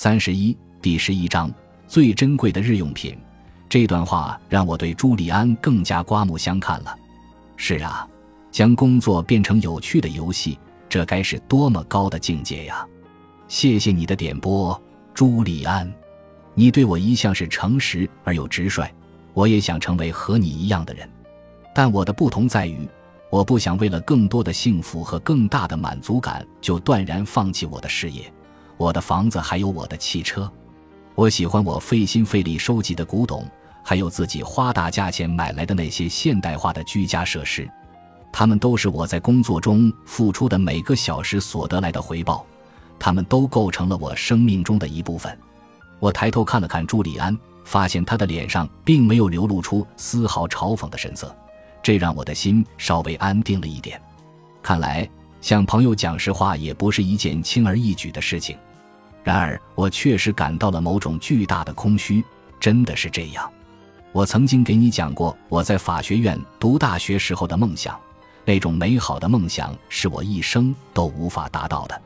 三十一，第十一章最珍贵的日用品。这段话让我对朱利安更加刮目相看了。是啊，将工作变成有趣的游戏，这该是多么高的境界呀！谢谢你的点拨，朱利安。你对我一向是诚实而又直率，我也想成为和你一样的人。但我的不同在于，我不想为了更多的幸福和更大的满足感就断然放弃我的事业、我的房子还有我的汽车。我喜欢我费心费力收集的古董。还有自己花大价钱买来的那些现代化的居家设施，他们都是我在工作中付出的每个小时所得来的回报，他们都构成了我生命中的一部分。我抬头看了看朱利安，发现他的脸上并没有流露出丝毫嘲讽的神色，这让我的心稍微安定了一点。看来向朋友讲实话也不是一件轻而易举的事情。然而，我确实感到了某种巨大的空虚，真的是这样。我曾经给你讲过我在法学院读大学时候的梦想，那种美好的梦想是我一生都无法达到的。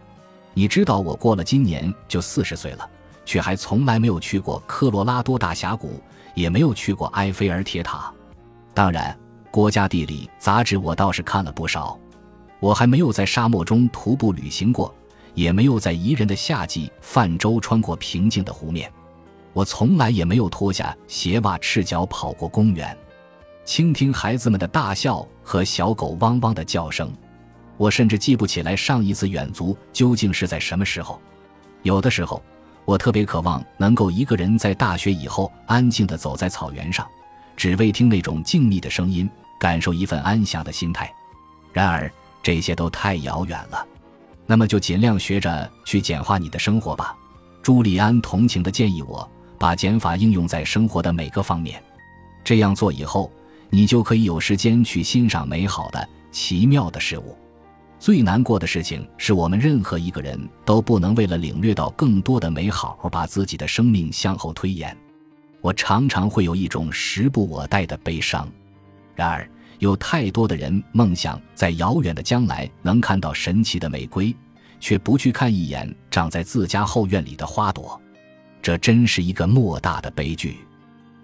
你知道，我过了今年就四十岁了，却还从来没有去过科罗拉多大峡谷，也没有去过埃菲尔铁塔。当然，国家地理杂志我倒是看了不少。我还没有在沙漠中徒步旅行过，也没有在宜人的夏季泛舟穿过平静的湖面。我从来也没有脱下鞋袜赤脚跑过公园，倾听孩子们的大笑和小狗汪汪的叫声。我甚至记不起来上一次远足究竟是在什么时候。有的时候，我特别渴望能够一个人在大学以后安静地走在草原上，只为听那种静谧的声音，感受一份安详的心态。然而，这些都太遥远了。那么，就尽量学着去简化你的生活吧。朱利安同情地建议我。把减法应用在生活的每个方面，这样做以后，你就可以有时间去欣赏美好的、奇妙的事物。最难过的事情是我们任何一个人都不能为了领略到更多的美好而把自己的生命向后推延。我常常会有一种时不我待的悲伤。然而，有太多的人梦想在遥远的将来能看到神奇的玫瑰，却不去看一眼长在自家后院里的花朵。这真是一个莫大的悲剧，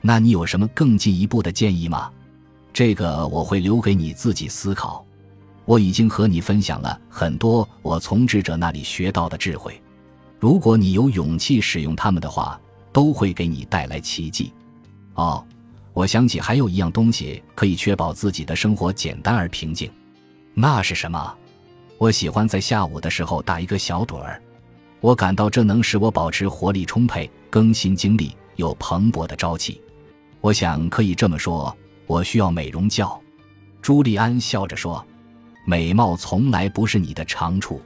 那你有什么更进一步的建议吗？这个我会留给你自己思考。我已经和你分享了很多我从智者那里学到的智慧，如果你有勇气使用它们的话，都会给你带来奇迹。哦，我想起还有一样东西可以确保自己的生活简单而平静，那是什么？我喜欢在下午的时候打一个小盹儿。我感到这能使我保持活力充沛、更新精力、有蓬勃的朝气。我想可以这么说，我需要美容觉。朱利安笑着说：“美貌从来不是你的长处，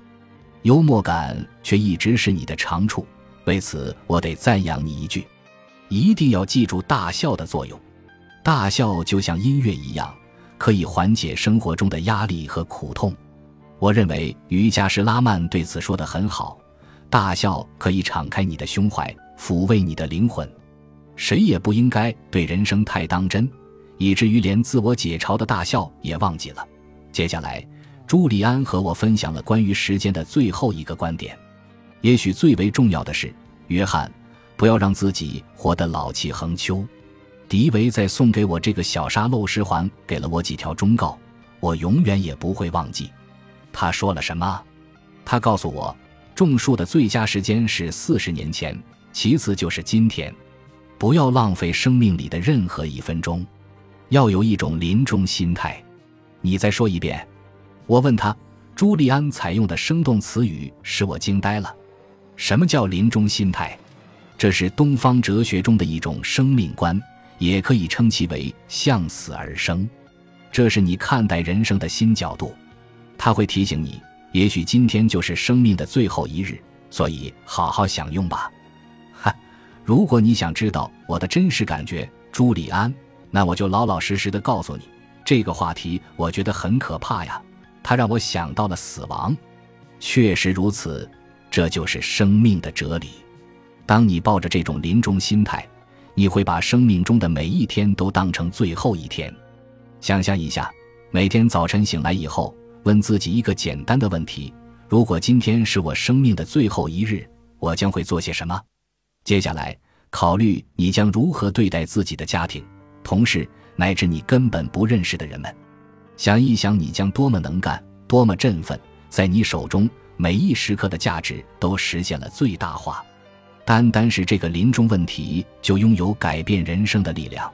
幽默感却一直是你的长处。为此，我得赞扬你一句：一定要记住大笑的作用。大笑就像音乐一样，可以缓解生活中的压力和苦痛。我认为瑜伽师拉曼对此说得很好。”大笑可以敞开你的胸怀，抚慰你的灵魂。谁也不应该对人生太当真，以至于连自我解嘲的大笑也忘记了。接下来，朱利安和我分享了关于时间的最后一个观点。也许最为重要的是，约翰，不要让自己活得老气横秋。迪维在送给我这个小沙漏时，还给了我几条忠告，我永远也不会忘记。他说了什么？他告诉我。种树的最佳时间是四十年前，其次就是今天。不要浪费生命里的任何一分钟，要有一种临终心态。你再说一遍。我问他，朱利安采用的生动词语使我惊呆了。什么叫临终心态？这是东方哲学中的一种生命观，也可以称其为向死而生。这是你看待人生的新角度。他会提醒你。也许今天就是生命的最后一日，所以好好享用吧。哈，如果你想知道我的真实感觉，朱利安，那我就老老实实的告诉你，这个话题我觉得很可怕呀。它让我想到了死亡。确实如此，这就是生命的哲理。当你抱着这种临终心态，你会把生命中的每一天都当成最后一天。想象一下，每天早晨醒来以后。问自己一个简单的问题：如果今天是我生命的最后一日，我将会做些什么？接下来，考虑你将如何对待自己的家庭、同事乃至你根本不认识的人们。想一想，你将多么能干，多么振奋，在你手中每一时刻的价值都实现了最大化。单单是这个临终问题，就拥有改变人生的力量。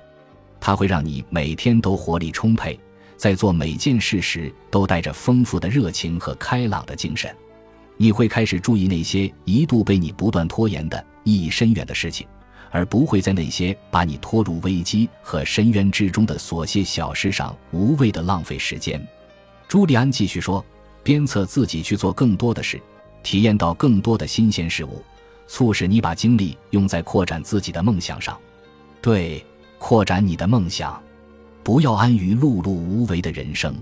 它会让你每天都活力充沛，在做每件事时都带着丰富的热情和开朗的精神。你会开始注意那些一度被你不断拖延的意义深远的事情，而不会在那些把你拖入危机和深渊之中的琐屑小事上无谓的浪费时间。朱利安继续说：“鞭策自己去做更多的事，体验到更多的新鲜事物，促使你把精力用在扩展自己的梦想上。对，扩展你的梦想，不要安于碌碌无为的人生。”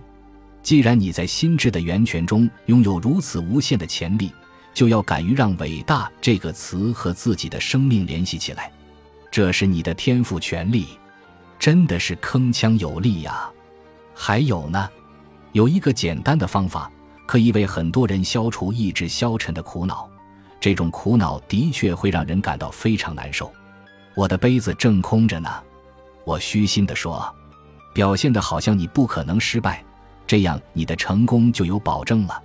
既然你在心智的源泉中拥有如此无限的潜力，就要敢于让“伟大”这个词和自己的生命联系起来。这是你的天赋权利，真的是铿锵有力呀！还有呢，有一个简单的方法，可以为很多人消除意志消沉的苦恼。这种苦恼的确会让人感到非常难受。我的杯子正空着呢，我虚心地说，表现得好像你不可能失败。这样，你的成功就有保证了。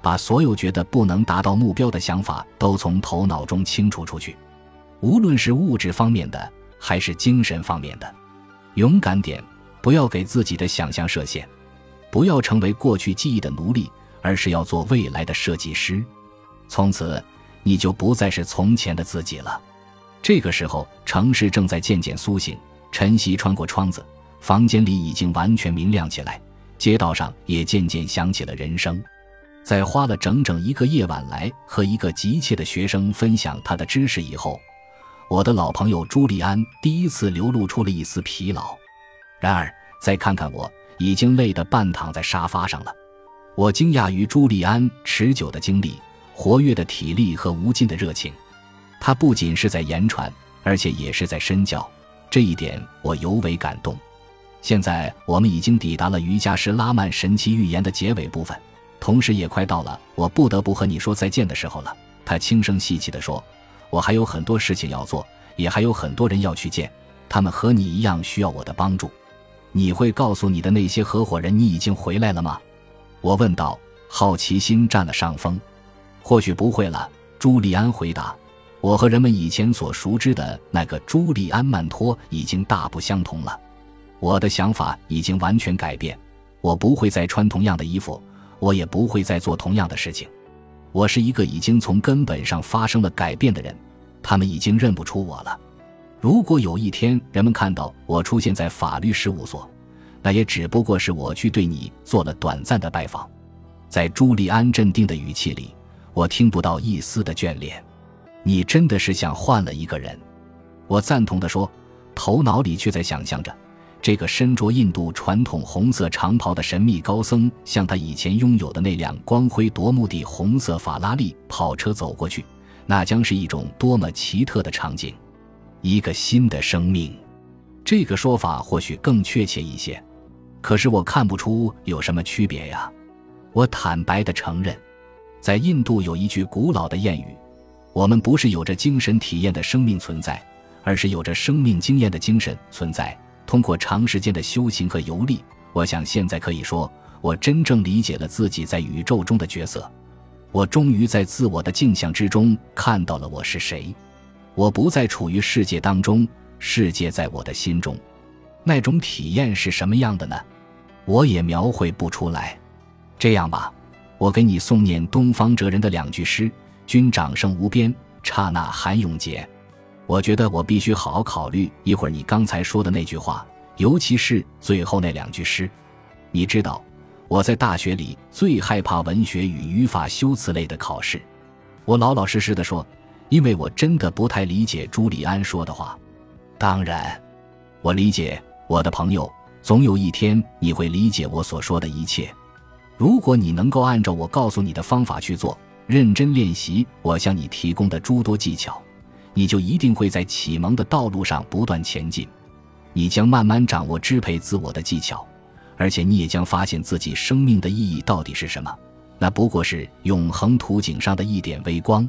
把所有觉得不能达到目标的想法都从头脑中清除出去，无论是物质方面的还是精神方面的。勇敢点，不要给自己的想象设限，不要成为过去记忆的奴隶，而是要做未来的设计师。从此，你就不再是从前的自己了。这个时候，城市正在渐渐苏醒，晨曦穿过窗子，房间里已经完全明亮起来。街道上也渐渐响起了人声，在花了整整一个夜晚来和一个急切的学生分享他的知识以后，我的老朋友朱利安第一次流露出了一丝疲劳。然而，再看看我，已经累得半躺在沙发上了。我惊讶于朱利安持久的精力、活跃的体力和无尽的热情。他不仅是在言传，而且也是在身教，这一点我尤为感动。现在我们已经抵达了瑜伽师拉曼神奇预言的结尾部分，同时也快到了我不得不和你说再见的时候了。他轻声细气地说：“我还有很多事情要做，也还有很多人要去见，他们和你一样需要我的帮助。你会告诉你的那些合伙人你已经回来了吗？”我问道。好奇心占了上风。或许不会了，朱利安回答：“我和人们以前所熟知的那个朱利安·曼托已经大不相同了。”我的想法已经完全改变，我不会再穿同样的衣服，我也不会再做同样的事情。我是一个已经从根本上发生了改变的人，他们已经认不出我了。如果有一天人们看到我出现在法律事务所，那也只不过是我去对你做了短暂的拜访。在朱利安镇定的语气里，我听不到一丝的眷恋。你真的是像换了一个人，我赞同地说，头脑里却在想象着。这个身着印度传统红色长袍的神秘高僧，向他以前拥有的那辆光辉夺目的红色法拉利跑车走过去，那将是一种多么奇特的场景！一个新的生命，这个说法或许更确切一些。可是我看不出有什么区别呀。我坦白的承认，在印度有一句古老的谚语：“我们不是有着精神体验的生命存在，而是有着生命经验的精神存在。”通过长时间的修行和游历，我想现在可以说，我真正理解了自己在宇宙中的角色。我终于在自我的镜像之中看到了我是谁。我不再处于世界当中，世界在我的心中。那种体验是什么样的呢？我也描绘不出来。这样吧，我给你诵念东方哲人的两句诗：“君掌声无边，刹那含永劫。”我觉得我必须好好考虑一会儿你刚才说的那句话，尤其是最后那两句诗。你知道，我在大学里最害怕文学与语法修辞类的考试。我老老实实的说，因为我真的不太理解朱利安说的话。当然，我理解我的朋友，总有一天你会理解我所说的一切。如果你能够按照我告诉你的方法去做，认真练习我向你提供的诸多技巧。你就一定会在启蒙的道路上不断前进，你将慢慢掌握支配自我的技巧，而且你也将发现自己生命的意义到底是什么。那不过是永恒图景上的一点微光。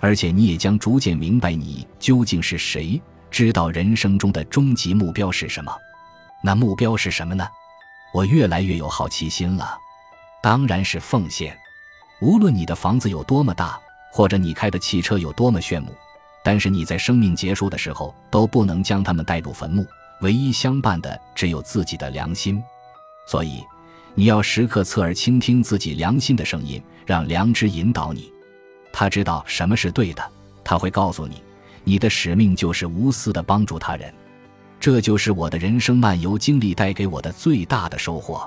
而且你也将逐渐明白你究竟是谁，知道人生中的终极目标是什么。那目标是什么呢？我越来越有好奇心了。当然是奉献。无论你的房子有多么大，或者你开的汽车有多么炫目，但是你在生命结束的时候都不能将他们带入坟墓。唯一相伴的只有自己的良心。所以，你要时刻侧耳倾听自己良心的声音，让良知引导你。他知道什么是对的，他会告诉你，你的使命就是无私的帮助他人。这就是我的人生漫游经历带给我的最大的收获。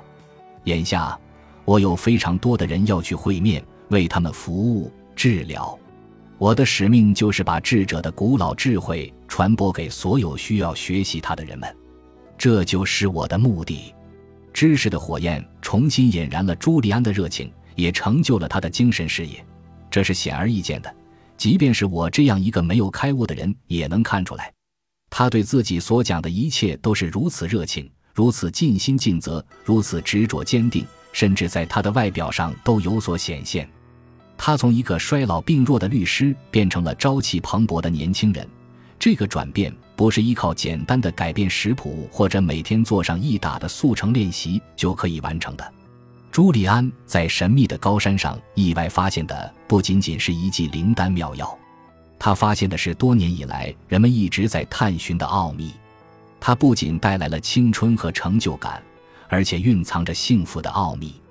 眼下，我有非常多的人要去会面，为他们服务、治疗。我的使命就是把智者的古老智慧传播给所有需要学习它的人们。这就是我的目的。知识的火焰重新引燃了朱利安的热情，也成就了他的精神事业。这是显而易见的，即便是我这样一个没有开悟的人也能看出来。他对自己所讲的一切都是如此热情，如此尽心尽责，如此执着坚定，甚至在他的外表上都有所显现。他从一个衰老病弱的律师变成了朝气蓬勃的年轻人。这个转变不是依靠简单的改变食谱或者每天做上一打的速成练习就可以完成的。朱利安在神秘的高山上意外发现的不仅仅是一剂灵丹妙药，他发现的是多年以来人们一直在探寻的奥秘。它不仅带来了青春和成就感，而且蕴藏着幸福的奥秘。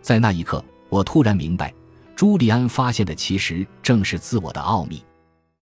在那一刻，我突然明白，朱利安发现的其实正是自我的奥秘。